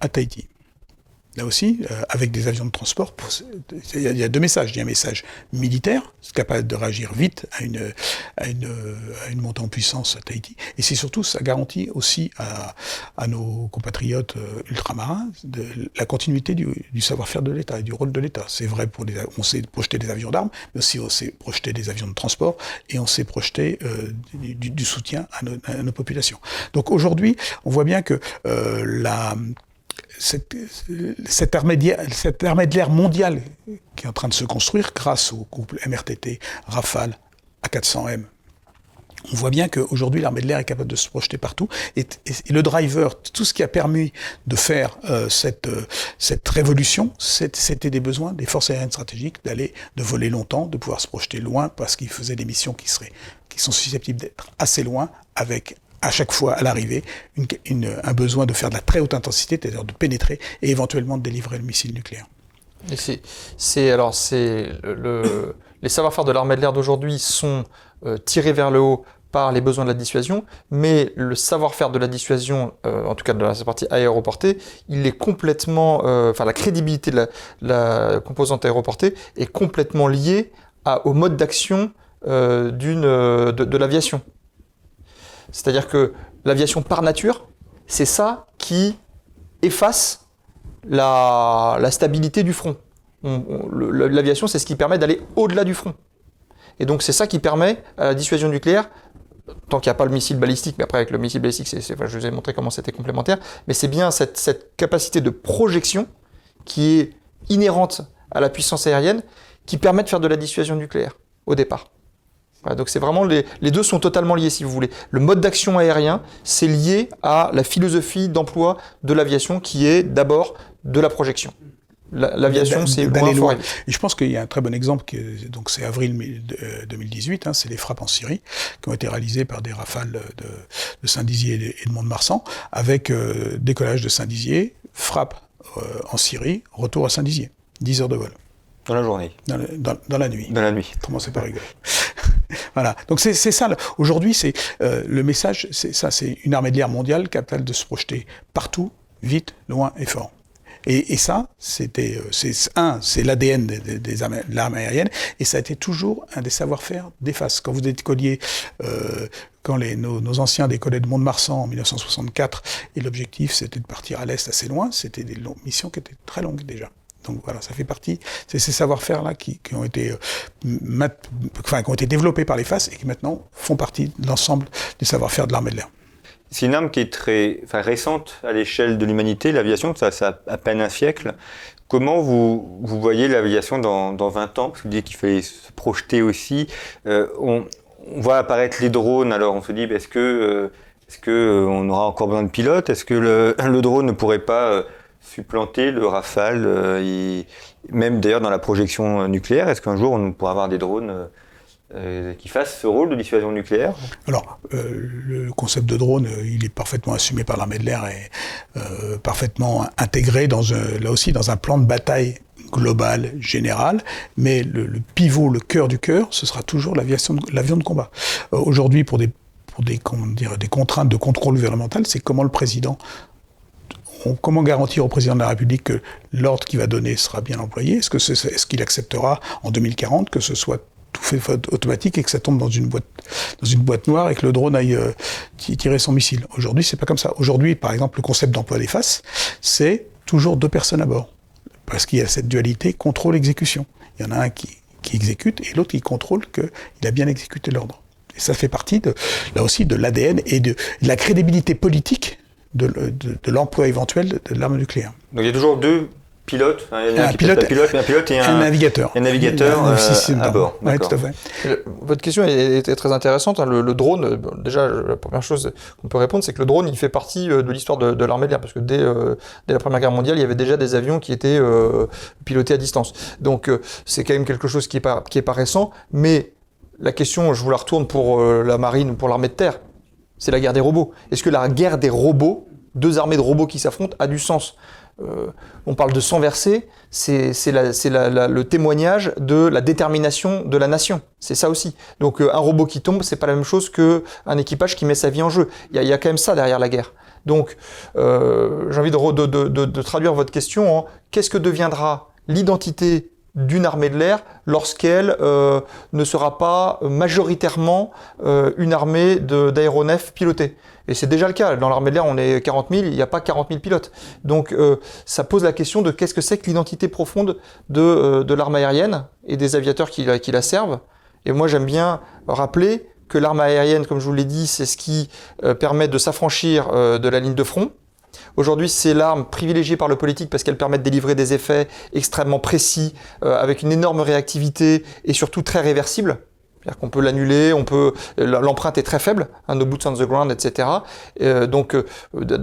à Tahiti là aussi, euh, avec des avions de transport, il y, a deux messages. Il y a un message militaire, capable de réagir vite à une, à une, à une montée en puissance à Tahiti. Et c'est surtout, ça garantit aussi à, à nos compatriotes euh, ultramarins de, la continuité du, du savoir-faire de l'État et du rôle de l'État. C'est vrai pour les, on sait projeter des avions d'armes, mais aussi on sait projeter des avions de transport et on sait projeter euh, du, du, soutien à nos, à nos, populations. Donc aujourd'hui, on voit bien que euh, la cette, cet, armée de l'air mondial qui est en train de se construire grâce au couple MRTT, Rafale, A400M, on voit bien qu'aujourd'hui, l'armée de l'air est capable de se projeter partout. Et, le driver, tout ce qui a permis de faire euh, cette, euh, cette révolution, c'était des besoins des forces aériennes stratégiques d'aller, de voler longtemps, de pouvoir se projeter loin, parce qu'ils faisaient des missions qui, seraient, qui sont susceptibles d'être assez loin, avec à chaque fois à l'arrivée un besoin de faire de la très haute intensité, c'est-à-dire de pénétrer et éventuellement de délivrer le missile nucléaire. c'est alors c'est le, les savoir-faire de l'armée de l'air d'aujourd'hui sont euh, tirés vers le haut par les besoins de la dissuasion, mais le savoir-faire de la dissuasion, euh, en tout cas de la partie aéroportée, il est complètement, euh, la crédibilité de la, composante aéroportée est complètement liée au mode d'action d'une de l'aviation. C'est-à-dire que l'aviation par nature, c'est ça qui efface la, stabilité du front. L'aviation, c'est ce qui permet d'aller au-delà du front. Et donc c'est ça qui permet la dissuasion nucléaire, tant qu'il n'y a pas le missile balistique, mais après avec le missile balistique, je vous ai montré comment c'était complémentaire, mais c'est bien cette, capacité de projection qui est inhérente à la puissance aérienne qui permet de faire de la dissuasion nucléaire au départ donc c'est vraiment les, deux sont totalement liés si vous voulez. Le mode d'action aérien, c'est lié à la philosophie d'emploi de l'aviation qui est d'abord de la projection. L'aviation, c'est d'aller loin. Et je pense qu'il y a un très bon exemple, donc c'est avril 2018, hein, c'est les frappes en Syrie, qui ont été réalisées par des rafales de, Saint-Dizier et de Mont-de-Marsan, avec euh, décollage de Saint-Dizier, frappe euh, en Syrie, retour à Saint-Dizier. 10 heures de vol. Dans la journée dans, la nuit. Dans la nuit. Commencez par rigoler. Voilà. Donc c'est ça. Aujourd'hui, c'est euh, le message. C'est ça. C'est une armée de l'air mondiale capable de se projeter partout, vite, loin et fort. Et, ça, c'était, euh, c'est un, c'est l'ADN des, des, de l'armée aérienne, et ça a été toujours un des savoir-faire des faces. Quand vous décolliez, euh, quand nos, anciens décollaient de Mont-de-Marsan en 1964, et l'objectif c'était de partir à l'est assez loin, c'était des longues, missions qui étaient très longues déjà. Donc voilà, ça fait partie, c'est ces savoir-faire-là qui, ont été, euh, enfin, qui ont été développés par les FAS et qui maintenant font partie de l'ensemble du savoir-faire de l'armée de l'air. C'est une arme qui est très enfin, récente à l'échelle de l'humanité, l'aviation, ça, ça, a à peine un siècle. Comment vous, vous voyez l'aviation dans, dans, 20 ans? Parce que vous dites qu'il fallait se projeter aussi. Euh, on, voit apparaître les drones, alors on se dit, est-ce que, euh, est-ce que on aura encore besoin de pilotes? Est-ce que le, le, drone ne pourrait pas supplanter le Rafale, euh, même d'ailleurs dans la projection euh, nucléaire. Est-ce qu'un jour on pourra avoir des drones euh, qui fassent ce rôle de dissuasion nucléaire? Alors, le concept de drone, il est parfaitement assumé par l'armée de l'air et parfaitement intégré dans là aussi dans un plan de bataille global, général, mais le, pivot, le cœur du cœur, ce sera toujours l'avion de combat. Aujourd'hui, pour des des contraintes de contrôle gouvernemental, c'est comment le président comment garantir au président de la République que l'ordre qu'il va donner sera bien employé? Est-ce qu'il est, qu'il acceptera en 2040 que ce soit tout fait automatique et que ça tombe dans une boîte, dans une boîte noire et que le drone aille euh, tirer son missile? Aujourd'hui, c'est pas comme ça. Aujourd'hui, par exemple, le concept d'emploi des faces, c'est toujours deux personnes à bord. Parce qu'il y a cette dualité contrôle-exécution. Il y en a un qui, qui exécute et l'autre qui contrôle qu'il a bien exécuté l'ordre. Et ça fait partie, de, là aussi, de l'ADN et de la crédibilité politique de, l'emploi éventuel de, l'arme nucléaire. Donc il y a toujours deux pilote, un, pilote, un pilote et un, navigateur. Un navigateur à bord. Tout à fait. votre question est, très intéressante. Hein. Le, drone, déjà, la première chose qu'on peut répondre, c'est que le drone, il fait partie de l'histoire de, l'armée de l'air, parce que dès, dès, la Première Guerre mondiale, il y avait déjà des avions qui étaient pilotés à distance. Donc, c'est quand même quelque chose qui n'est pas, qui est pas récent, mais la question, je vous la retourne pour la marine ou pour l'armée de terre, c'est la guerre des robots. Est-ce que la guerre des robots, deux armées de robots qui s'affrontent, a du sens euh, on parle de sang versé, c'est le témoignage de la détermination de la nation. C'est ça aussi. Donc euh, un robot qui tombe, c'est pas la même chose qu'un équipage qui met sa vie en jeu. Il y, a quand même ça derrière la guerre. Donc euh, j'ai envie de, traduire votre question en qu'est-ce que deviendra l'identité d'une armée de l'air lorsqu'elle ne sera pas majoritairement une armée d'aéronefs pilotés. Et c'est déjà le cas. Dans l'armée de l'air, on est 40 000, il n'y a pas 40 000 pilotes. Donc euh, ça pose la question de qu'est-ce que c'est que l'identité profonde de, euh, de l'arme aérienne et des aviateurs qui, qui la servent. Et moi, j'aime bien rappeler que l'arme aérienne, comme je vous l'ai dit, c'est ce qui euh, permet de s'affranchir de la ligne de front. Aujourd'hui, c'est l'arme privilégiée par le politique parce qu'elle permet de délivrer des effets extrêmement précis, avec une énorme réactivité et surtout très réversible. C'est-à-dire qu'on peut l'annuler, on peut l'empreinte est très faible, un no boots on the ground, etc. Euh, donc euh,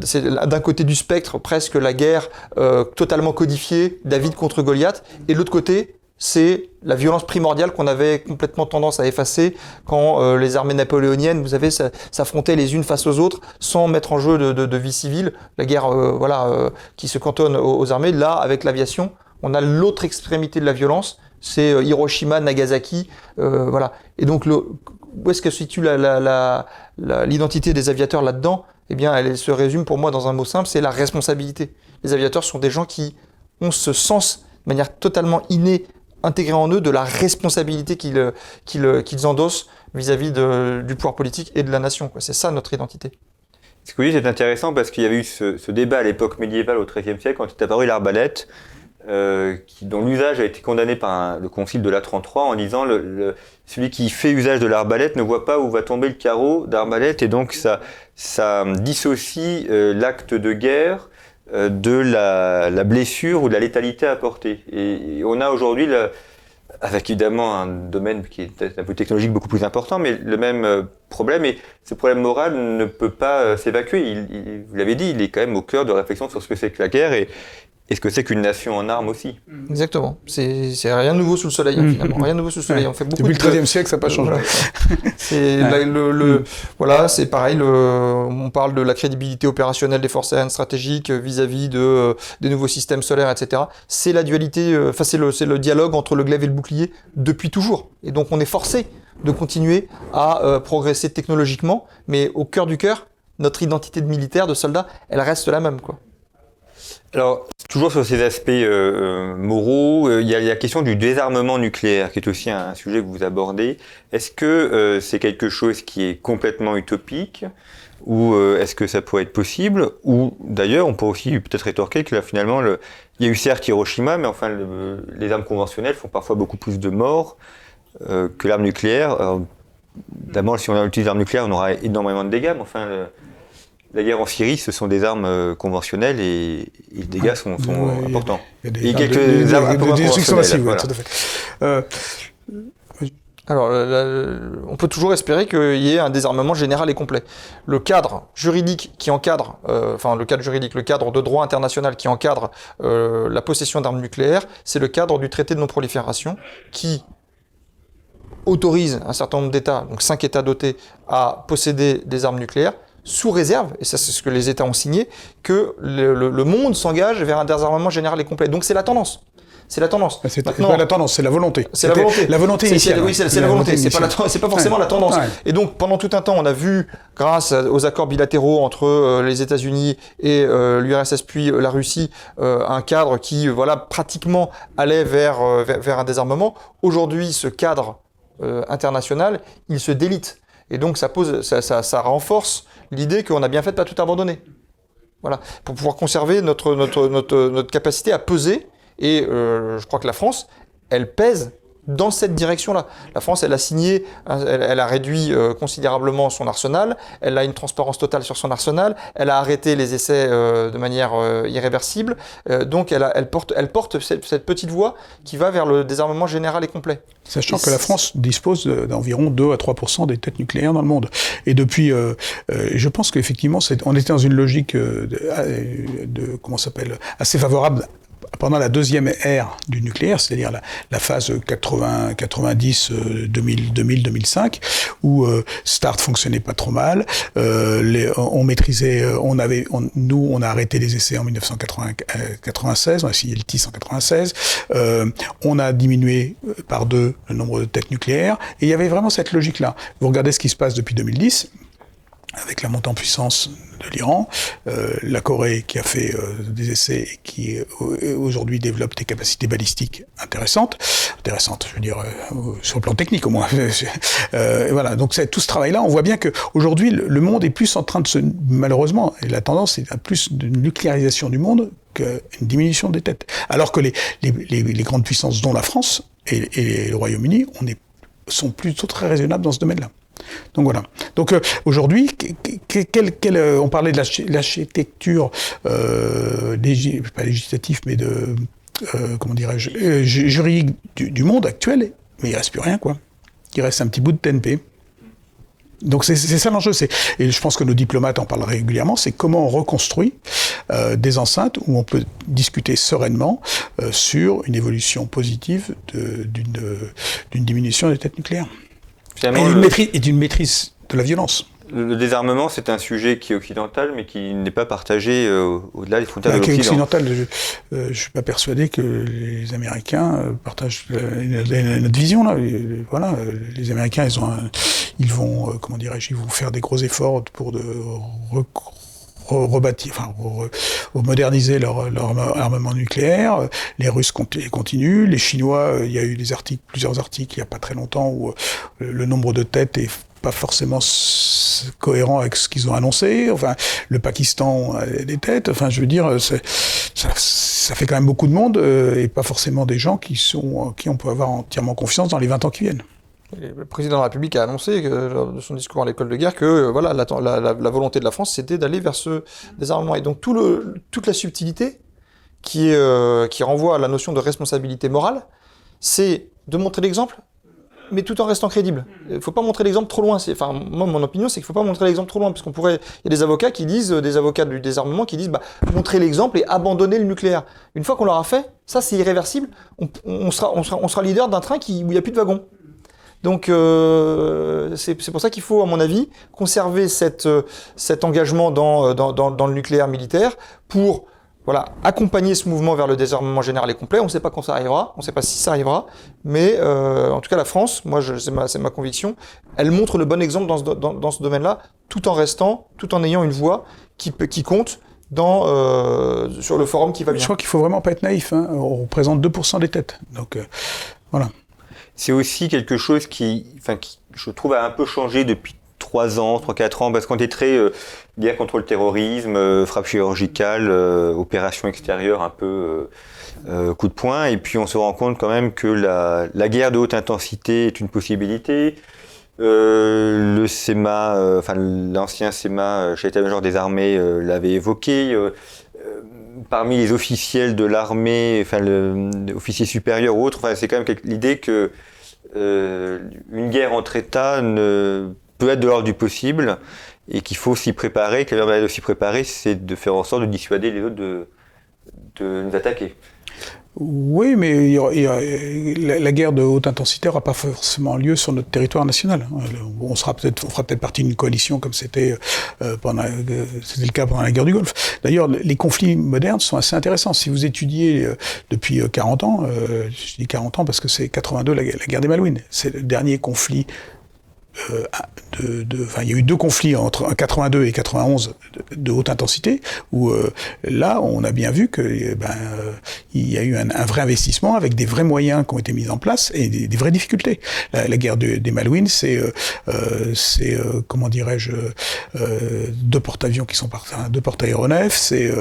c'est d'un côté du spectre presque la guerre euh, totalement codifiée, David contre Goliath, et l'autre côté c'est la violence primordiale qu'on avait complètement tendance à effacer quand les armées napoléoniennes, vous savez, s'affrontaient les unes face aux autres sans mettre en jeu de, vie civile, la guerre voilà, qui se cantonne aux armées. Là, avec l'aviation, on a l'autre extrémité de la violence, c'est euh, Hiroshima, Nagasaki, euh, voilà. Et donc, où est-ce que se situe l'identité des aviateurs là-dedans? Eh bien, elle se résume pour moi dans un mot simple, c'est la responsabilité. Les aviateurs sont des gens qui ont ce sens de manière totalement innée, intégrée en eux, de la responsabilité qu'ils endossent vis-à-vis du pouvoir politique et de la nation. C'est ça notre identité. Ce que vous dites est intéressant parce qu'il y avait eu ce, ce débat à l'époque médiévale au XIIIe siècle quand est apparu l'arbalète. Euh, dont l'usage a été condamné par le concile de l'A33 en disant le, celui qui fait usage de l'arbalète ne voit pas où va tomber le carreau d'arbalète et donc ça, dissocie euh, l'acte de guerre euh, de la, la, blessure ou de la létalité apportée. Et, on a aujourd'hui, avec évidemment un domaine qui est un peu technologique beaucoup plus important, mais le même problème, et ce problème moral ne peut pas s'évacuer. Vous l'avez dit, il est quand même au cœur de réflexion sur ce que c'est que la guerre. Et, est-ce que c'est qu'une nation en armes aussi Exactement. C'est rien de nouveau sous le soleil, hein, finalement. Rien de nouveau sous le soleil. On fait beaucoup Depuis le XIIIe siècle, ça n'a pas changé. c'est le, voilà, c'est pareil. Le, on parle de la crédibilité opérationnelle des forces aériennes stratégiques vis-à-vis de, euh, des nouveaux systèmes solaires, etc. C'est la dualité, euh, enfin, c'est le, le dialogue entre le glaive et le bouclier depuis toujours. Et donc, on est forcé de continuer à euh, progresser technologiquement, mais au cœur du cœur, notre identité de militaire, de soldat, elle reste la même, quoi. Alors, toujours sur ces aspects euh, euh, moraux, euh, il y a la question du désarmement nucléaire, qui est aussi un, sujet que vous abordez. Est-ce que c'est quelque chose qui est complètement utopique ou est-ce que ça pourrait être possible Ou d'ailleurs, on peut aussi peut-être rétorquer que là, finalement, le, il y a eu certes Hiroshima, mais enfin, les armes conventionnelles font parfois beaucoup plus de morts que l'arme nucléaire. D'abord, si on utilise l'arme nucléaire, on aura énormément de dégâts, mais enfin, la guerre en Syrie, ce sont des armes euh, conventionnelles et, les dégâts sont, importants. Il y a, quelques armes de, destruction massive, tout à fait. Euh, alors, on peut toujours espérer qu'il y ait un désarmement général et complet. Le cadre juridique qui encadre, euh, enfin le cadre juridique, le cadre de droit international qui encadre la possession d'armes nucléaires, c'est le cadre du traité de non-prolifération qui autorise un certain nombre d'États, donc cinq États dotés, à posséder des armes nucléaires sous réserve, et ça c'est ce que les États ont signé, que le, monde s'engage vers un désarmement général et complet. Donc c'est la tendance. C'est la tendance. C'est pas la tendance, c'est la volonté. C'est la volonté. La volonté initiale. Oui, c'est la, volonté. C'est pas, pas, forcément la tendance. Et donc pendant tout un temps, on a vu, grâce aux accords bilatéraux entre euh, les États-Unis et euh, l'URSS puis euh, la Russie, un cadre qui, voilà, pratiquement allait vers, vers, un désarmement. Aujourd'hui, ce cadre international, il se délite. Et donc ça pose, ça, ça, renforce l'idée qu'on a bien fait de pas tout abandonner. Voilà, pour pouvoir conserver notre capacité à peser. Et euh, je crois que la France, elle pèse dans cette direction-là. La France, elle a signé, elle, a réduit euh, considérablement son arsenal, elle a une transparence totale sur son arsenal, elle a arrêté les essais euh, de manière euh, irréversible, donc elle, elle, porte, elle porte cette, petite voie qui va vers le désarmement général et complet. Sachant que la France dispose d'environ 2 à 3% des têtes nucléaires dans le monde. Et depuis, je pense qu'effectivement, on était dans une logique de, de comment s'appelle, assez favorable pendant la deuxième ère du nucléaire, c'est-à-dire la, phase 80, 90, 2000, 2000, 2005, où euh, Start fonctionnait pas trop mal, euh, les, on maîtrisait, euh, on avait, nous, on a arrêté les essais en 1996, on a signé le TIS en 96, euh, on a diminué euh, par deux le nombre de têtes nucléaires, et il y avait vraiment cette logique-là. Vous regardez ce qui se passe depuis 2010, avec la montée en puissance de l'Iran, euh, la Corée qui a fait euh, des essais et qui euh, aujourd'hui développe des capacités balistiques intéressantes, intéressantes, je veux dire sur le plan technique au moins. voilà, donc tout ce travail-là, on voit bien que aujourd'hui le monde est plus en train de se, malheureusement, et la tendance est à plus de nucléarisation du monde qu'une diminution des têtes. Alors que les, les, les, grandes puissances, dont la France et, et le Royaume-Uni, on est, sont plutôt très raisonnables dans ce domaine-là. Donc voilà. Donc euh, aujourd'hui, euh, on parlait de l'architecture, euh, pas législative, mais de euh, comment dirais-je, juridique du, monde actuel, mais il reste plus rien quoi. Il reste un petit bout de TNP. Donc c'est ça l'enjeu, et je pense que nos diplomates en parlent régulièrement, c'est comment on reconstruit des enceintes où on peut discuter sereinement sur une évolution positive d'une diminution des têtes nucléaires et d'une maîtrise, maîtrise, de la violence. Le désarmement, c'est un sujet qui est occidental, mais qui n'est pas partagé euh, au-delà des frontières de l'Occident. occidental, je ne euh, suis pas persuadé que les Américains euh, partagent notre vision là. voilà, les Américains, ils ont, ils vont, comment dirais-je, ils vont faire des gros efforts pour de rebâtir, enfin, moderniser leur, leur, armement nucléaire. Les Russes continuent. Les Chinois, il y a eu des articles, plusieurs articles il n'y a pas très longtemps où euh, le nombre de têtes est pas forcément cohérent avec ce qu'ils ont annoncé. Enfin, le Pakistan a des têtes. Enfin, je veux dire, ça, ça, fait quand même beaucoup de monde euh, et pas forcément des gens qui sont qui on peut avoir entièrement confiance dans les 20 ans qui viennent le président de la République a annoncé de son discours à l'école de guerre que euh, voilà, la, volonté de la France, c'était d'aller vers ce désarmement. Et donc tout le, toute la subtilité qui, euh, qui renvoie à la notion de responsabilité morale, c'est de montrer l'exemple, mais tout en restant crédible. Il ne faut pas montrer l'exemple trop loin. Enfin, moi, mon opinion, c'est qu'il ne faut pas montrer l'exemple trop loin, parce qu'on pourrait. Il y a des avocats qui disent, des avocats du désarmement qui disent, bah, montrer l'exemple et abandonner le nucléaire. Une fois qu'on l'aura fait, ça, c'est irréversible. On, sera, on, sera, on sera leader d'un train qui, où il n'y a plus de wagons. Donc euh, c'est pour ça qu'il faut, à mon avis, conserver cette, euh, cet engagement dans, dans, dans, dans, le nucléaire militaire pour voilà, accompagner ce mouvement vers le désarmement général et complet. On ne sait pas quand ça arrivera, on ne sait pas si ça arrivera, mais euh, en tout cas la France, moi c'est ma, ma conviction, elle montre le bon exemple dans ce, dans, dans ce domaine-là, tout en restant, tout en ayant une voix qui, qui compte dans, euh, sur le forum qui va bien. Je crois qu'il faut vraiment pas être naïf. Hein. On représente 2% des têtes. Donc euh, voilà c'est aussi quelque chose qui, je trouve, a un peu changé depuis 3 ans, 3-4 ans, parce qu'on était très euh, guerre contre le terrorisme, euh, frappe chirurgicale, euh, opération extérieure un peu euh, coup de poing, et puis on se rend compte quand même que la, guerre de haute intensité est une possibilité. le SEMA, l'ancien SEMA, chef d'état-major des armées, l'avait évoqué parmi les officiels de l'armée, enfin, officiers supérieurs ou autres, c'est quand même l'idée que euh, une guerre entre États ne peut être de l'ordre du possible et qu'il faut s'y préparer, que la manière de s'y préparer, c'est de faire en sorte de dissuader les autres de nous attaquer. Oui, mais la, guerre de haute intensité n'aura pas forcément lieu sur notre territoire national. On sera peut-être, on fera peut-être partie d'une coalition comme c'était euh, pendant, euh, c'était le cas pendant la guerre du Golfe. D'ailleurs, les conflits modernes sont assez intéressants. Si vous étudiez euh, depuis 40 ans, je dis 40 ans parce que c'est 82 la, la guerre des Malouines, c'est le dernier conflit euh, de, de il y a eu deux conflits entre 82 et 91 de, haute intensité, où euh, là, on a bien vu que eh ben, euh, y a eu un, vrai investissement avec des vrais moyens qui ont été mis en place et des, des vraies difficultés. La, guerre de, des Malouines, c'est, c'est comment dirais-je, deux porte-avions qui sont partis, deux porte-aéronefs, c'est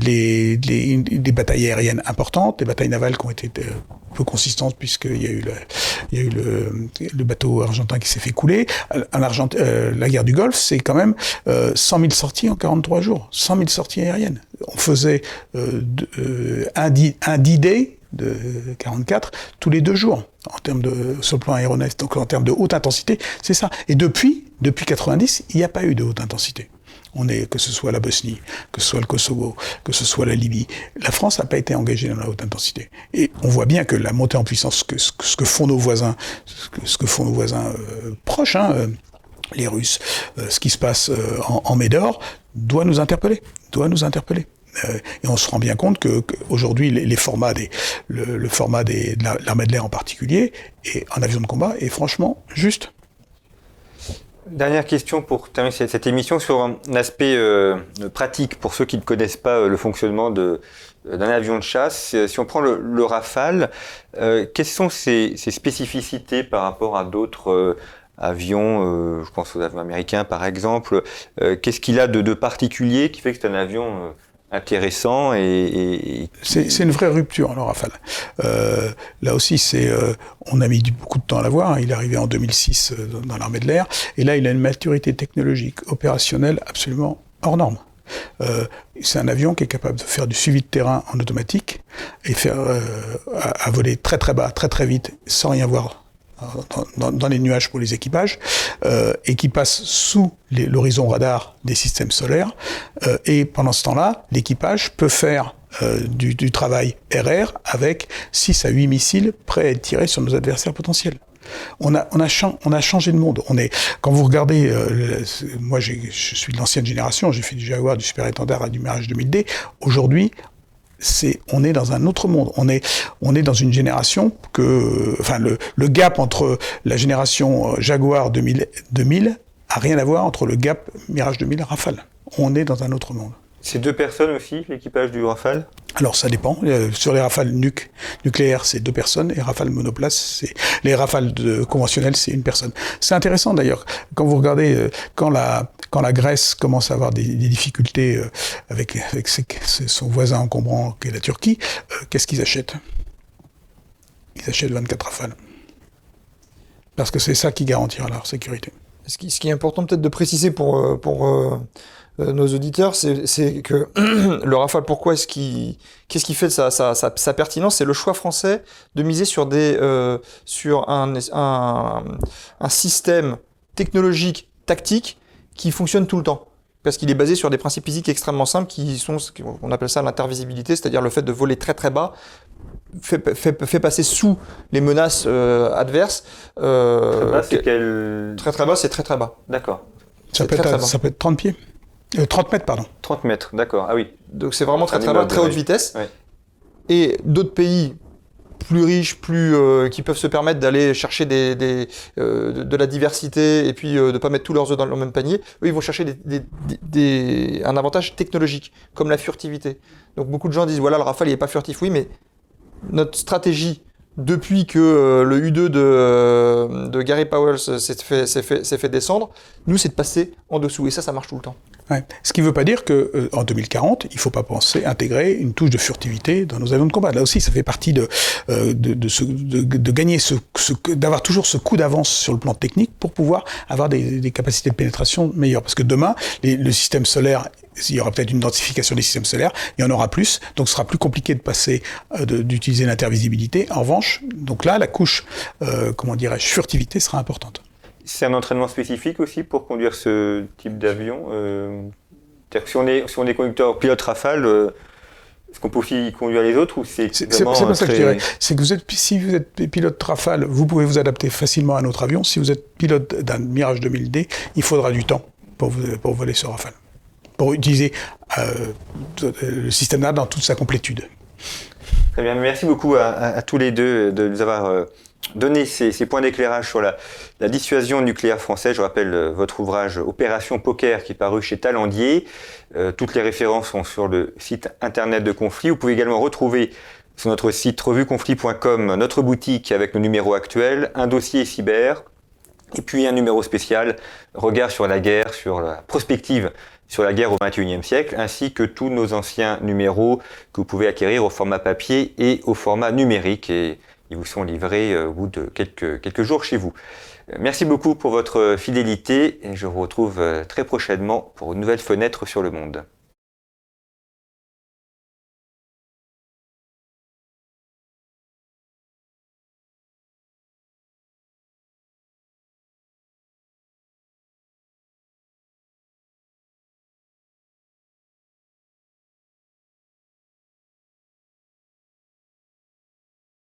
les, les, des batailles aériennes importantes, des batailles navales qui ont été peu consistantes puisqu'il y a eu, le, il y a eu le, le bateau argentin qui s'est fait couler. En Argent euh, la guerre du Golfe, c'est quand même euh, 100 000 sorties en 43 jours, 100 000 sorties aériennes. On faisait euh, euh, un, un D-Day de 44 tous les deux jours en termes de sur le plan donc en termes de haute intensité, c'est ça. Et depuis, depuis 90, il n'y a pas eu de haute intensité. On est, que ce soit la Bosnie, que ce soit le Kosovo, que ce soit la Libye. La France n'a pas été engagée dans la haute intensité. Et on voit bien que la montée en puissance, que, ce, que font nos voisins, ce que, font nos voisins euh, proches, hein, euh, les Russes, euh, ce qui se passe en, en Médor, doit nous interpeller, doit nous interpeller. Et on se rend bien compte que, aujourd'hui le, format de l'armée de l'air en particulier et en avion de combat est franchement juste. Dernière question pour terminer cette émission sur un aspect euh, pratique pour ceux qui ne connaissent pas euh, le fonctionnement de, d'un avion de chasse. Si on prend le, le Rafale, euh, quelles sont ses, ses, spécificités par rapport à d'autres euh, avions euh, Je pense aux avions américains par exemple. Euh, qu'est-ce qu'il a de, de, particulier qui fait que c'est un avion intéressant et, c'est une vraie rupture le Rafale. Euh, là aussi, c'est euh, on a mis beaucoup de temps à l'avoir. Hein. Il est arrivé en 2006 euh, dans l'armée de l'air et là, il a une maturité technologique, opérationnelle absolument hors norme. C'est un avion qui est capable de faire du suivi de terrain en automatique et faire à, voler très très bas, très très vite, sans rien voir dans, les nuages pour les équipages euh, et qui passe sous l'horizon radar des systèmes solaires. Euh, et pendant ce temps-là, l'équipage peut faire euh, du, travail RR avec 6 à 8 missiles prêts à être tirés sur nos adversaires potentiels. On a, on, a changé de monde. On est, quand vous regardez, moi je suis de l'ancienne génération, j'ai fait du Jaguar, du Super Étendard et du Mirage 2000D. Aujourd'hui, c'est on est dans un autre monde. On est on est dans une génération que enfin le, le gap entre la génération euh, Jaguar 2000 2000 a rien à voir entre le gap Mirage 2000 Rafale. On est dans un autre monde. C'est deux personnes aussi, l'équipage du Rafale? Alors ça dépend. Euh, sur les Rafales nuc nucléaires, c'est deux personnes. Et Rafale monoplace, c'est les Rafales de, conventionnels, c'est une personne. C'est intéressant d'ailleurs quand vous regardez euh, quand la quand la Grèce commence à avoir des, difficultés euh, avec avec ses, son voisin encombrant qui est la Turquie, qu'est-ce qu'ils achètent? Ils achètent 24 Rafales. Parce que c'est ça qui garantira leur sécurité. Ce qui, ce qui est important peut-être de préciser pour pour euh, nos auditeurs, c'est que le Rafale, pourquoi est-ce qu'il, qu'est-ce qui fait sa, sa, sa, pertinence? C'est le choix français de miser sur des, euh, sur un, un, système technologique, tactique, qui fonctionne tout le temps. Parce qu'il est basé sur des principes physiques extrêmement simples qui sont, on appelle ça l'intervisibilité, c'est-à-dire le fait de voler très très bas, fait, fait, fait, passer sous les menaces euh, adverses. Euh, très bas, c'est quel... Très très bas, c'est très très bas. D'accord. Ça, peut être, ça peut être 30 pieds. Euh, 30 mètres, pardon. 30 mètres, d'accord. Ah oui. Donc c'est vraiment très très bas, très haute vitesse. Et d'autres pays plus riches, plus euh, qui peuvent se permettre d'aller chercher des, des euh, de, la diversité et puis euh, de pas mettre tous leurs œufs dans le même panier. Eux, ils vont chercher des, des, des, un avantage technologique, comme la furtivité. Donc beaucoup de gens disent voilà le Rafale il est pas furtif, oui, mais notre stratégie depuis que euh, le U2 de, euh, de Gary Powell s'est fait, descendre, nous, c'est de passer en dessous. Et ça, ça marche tout le temps. Ce qui ne veut pas dire qu'en euh, 2040, il ne faut pas penser intégrer une touche de furtivité dans nos avions de combat. Là aussi, ça fait partie de, gagner, d'avoir toujours ce coup d'avance sur le plan technique pour pouvoir avoir des, capacités de pénétration meilleures. Parce que demain, le système solaire il y aura peut-être une densification des systèmes solaires, il y en aura plus, donc ce sera plus compliqué de passer, euh, d'utiliser l'intervisibilité. En revanche, donc là, la couche, euh, comment dirais-je, furtivité sera importante. C'est un entraînement spécifique aussi pour conduire ce type d'avion euh, si, on est, si on est conducteur pilote Rafale, euh, est-ce qu'on peut aussi conduire les autres ou c'est C'est pas très... ça que je dirais. C'est que vous êtes, si vous êtes pilote Rafale, vous pouvez vous adapter facilement à notre avion. Si vous êtes pilote d'un Mirage 2000D, il faudra du temps pour, vous, pour voler sur Rafale pour utiliser euh, le système là dans toute sa complétude. Très bien, merci beaucoup à, tous les deux de nous avoir euh, donner ces, points d'éclairage sur la, dissuasion nucléaire française. Je rappelle euh, votre ouvrage Opération Poker qui est paru chez Talandier. Euh, toutes les références sont sur le site internet de Conflit. Vous pouvez également retrouver sur notre site revueconflit.com notre boutique avec le numéro actuel, un dossier cyber et puis un numéro spécial regard sur la guerre, sur la prospective sur la guerre au XXIe siècle, ainsi que tous nos anciens numéros que vous pouvez acquérir au format papier et au format numérique. Et ils vous sont livrés euh, au bout de quelques, quelques jours chez vous. Euh, merci beaucoup pour votre fidélité et je vous retrouve euh, très prochainement pour une nouvelle fenêtre sur le monde.